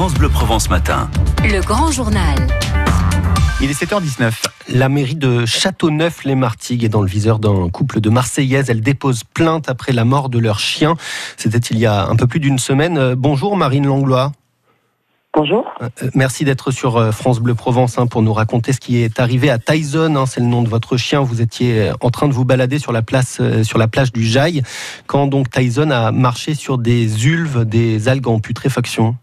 France Bleu Provence Matin. Le grand journal. Il est 7h19. La mairie de Châteauneuf-les-Martigues est dans le viseur d'un couple de Marseillaises. Elle dépose plainte après la mort de leur chien. C'était il y a un peu plus d'une semaine. Euh, bonjour Marine Langlois. Bonjour. Euh, Merci d'être sur euh, France Bleu Provence hein, pour nous raconter ce qui est arrivé à Tyson. hein, c'est le nom de votre chien. Vous étiez en train de vous balader sur la, place, euh, sur la plage du Jaille quand donc Tyson a marché sur des ulves, des algues en putréfaction?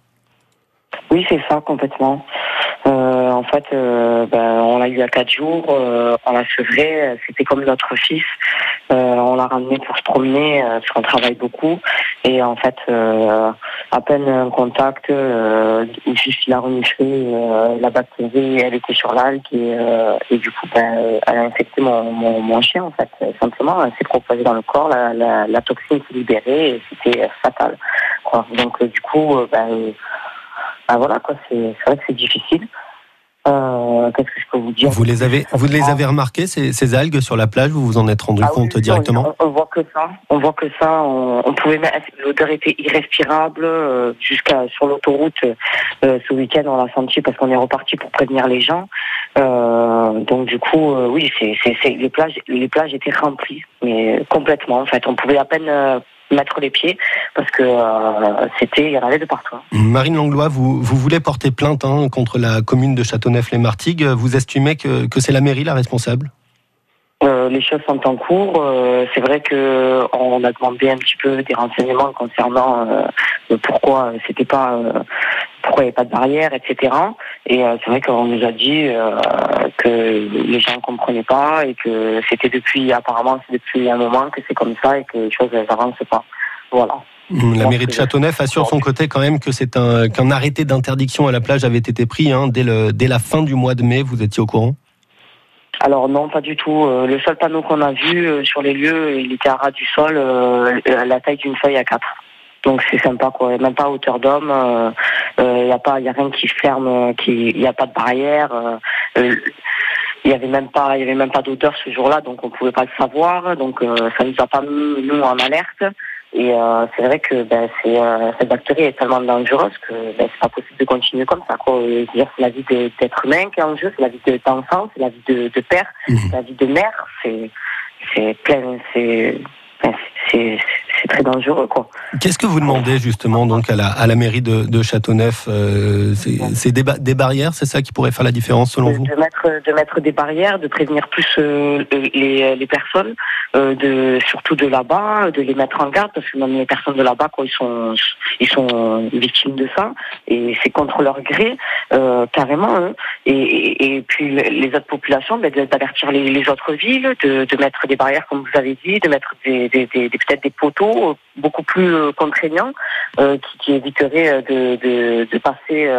Oui, c'est ça, complètement. Euh, en fait, euh, ben, on l'a eu à quatre jours, euh, on l'a sevré, c'était comme notre fils. Euh, on l'a ramené pour se promener, euh, parce qu'on travaille beaucoup. Et en fait, euh, à peine un contact, juste il a reniflé la bactérie, elle était sur l'algue, et, et du coup, ben, elle a infecté mon, mon, mon chien, en fait, simplement. Elle s'est propagée dans le corps, la, la, la toxine s'est libérée, et c'était fatal. quoi. Donc, du coup, ben, ben voilà, quoi, c'est c'est vrai que c'est difficile. Euh, Qu'est-ce que je peux vous dire Vous les avez, vous les avez remarquées, ces, ces algues sur la plage Vous vous en êtes rendu Ah compte oui, directement on, on voit que ça. On voit que ça. On, on pouvait l'odeur était irrespirable euh, jusqu'à sur l'autoroute. euh, ce week-end, on l'a senti parce qu'on est reparti pour prévenir les gens. Euh, donc du coup, euh, oui, c'est, c'est, c'est- les plages, les plages étaient remplies, mais complètement. En fait, on pouvait à peine euh, mettre les pieds parce que euh, c'était, il y en avait de partout. Marine Langlois, vous, vous voulez porter plainte hein, contre la commune de Châteauneuf-les-Martigues. Vous estimez que, que c'est la mairie la responsable? Euh, les choses sont en cours. Euh, c'est vrai que on a demandé un petit peu des renseignements concernant euh, pourquoi c'était pas, pourquoi il n'y avait pas de barrière, etc. Et c'est vrai qu'on nous a dit que les gens pas et que c'était depuis, apparemment, c'est depuis un moment que c'est comme ça et que les choses n'avancent pas. Voilà. La pense mairie de Châteauneuf assure de son côté quand même que c'est un qu'un arrêté d'interdiction à la plage avait été pris hein, dès, le, dès la fin du mois de mai. Vous étiez au courant? Alors non, pas du tout. Euh, le seul panneau qu'on a vu euh, sur les lieux, il était à ras du sol, euh, à la taille d'une feuille à quatre. Donc c'est sympa quoi, même pas à hauteur d'homme. Il euh, y a pas, y a rien qui ferme, euh, qui, y a pas de barrière. Il y avait même pas, il y avait même pas d'odeur ce jour-là, donc on pouvait pas le savoir. Donc euh, ça nous a pas mis nous en alerte. Et euh, c'est vrai que ben, euh, cette bactérie est tellement dangereuse que ben, c'est pas possible de continuer comme ça. C'est la vie d'être humain qui est en jeu, c'est la vie de- d'enfant, c'est la vie de, de père, Mhm. c'est la vie de mère. C'est c'est plein, c'est c'est très dangereux quoi. Qu'est-ce que vous demandez justement donc à la, à la mairie de, de Châteauneuf euh, C'est c'est des, ba- des barrières, c'est ça qui pourrait faire la différence selon de, vous? de mettre de mettre des barrières, de prévenir plus euh, les, les personnes, euh, de surtout de là-bas, de les mettre en garde parce que même les personnes de là-bas quoi, ils sont ils sont victimes de ça et c'est contre leur gré euh, carrément. hein. Et, et, et puis les autres populations, de- d'avertir les, les autres villes, de, de mettre des barrières comme vous avez dit, de mettre des, des, des- des- peut-être des poteaux beaucoup plus euh, contraignants euh, qui, qui éviteraient euh, de, de, de passer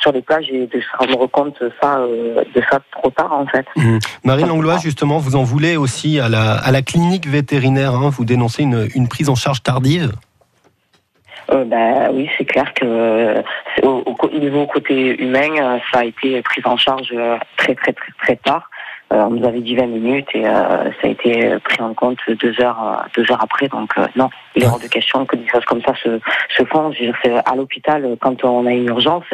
sur les plages et de se rendre compte ça, de ça trop tard en fait. Mhm. Marine Langlois, justement, vous en voulez aussi à la, à la clinique vétérinaire. hein, vous dénoncez une, une prise en charge tardive? Euh, ben oui, c'est clair que euh, au, au niveau côté humain, euh, ça a été pris en charge très très très très tard. Euh, on nous avait dit 20 minutes et euh, ça a été pris en compte deux heures deux heures après. Donc euh, non, il est hors de question que des choses comme ça se, se font. Je veux dire, c'est à l'hôpital quand on a une urgence,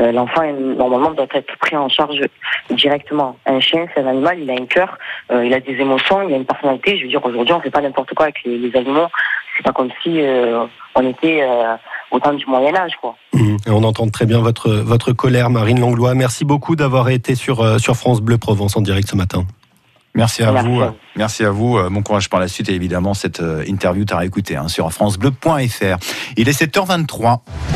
euh, l'enfant normalement doit être pris en charge directement. Un chien, c'est un animal, il a un cœur, euh, il a des émotions, il a une personnalité. Je veux dire, aujourd'hui, on fait pas n'importe quoi avec les, les animaux. C'est pas comme si euh, on était euh, au temps du Moyen Âge, quoi. Et on entend très bien votre, votre colère, Marine Langlois. Merci beaucoup d'avoir été sur, euh, sur France Bleu Provence en direct ce matin. Merci à Merci vous. à. Merci à vous. Euh, Bon courage par la suite et évidemment cette euh, interview, t'as réécouté hein, sur francebleu.fr. Il est 7h23.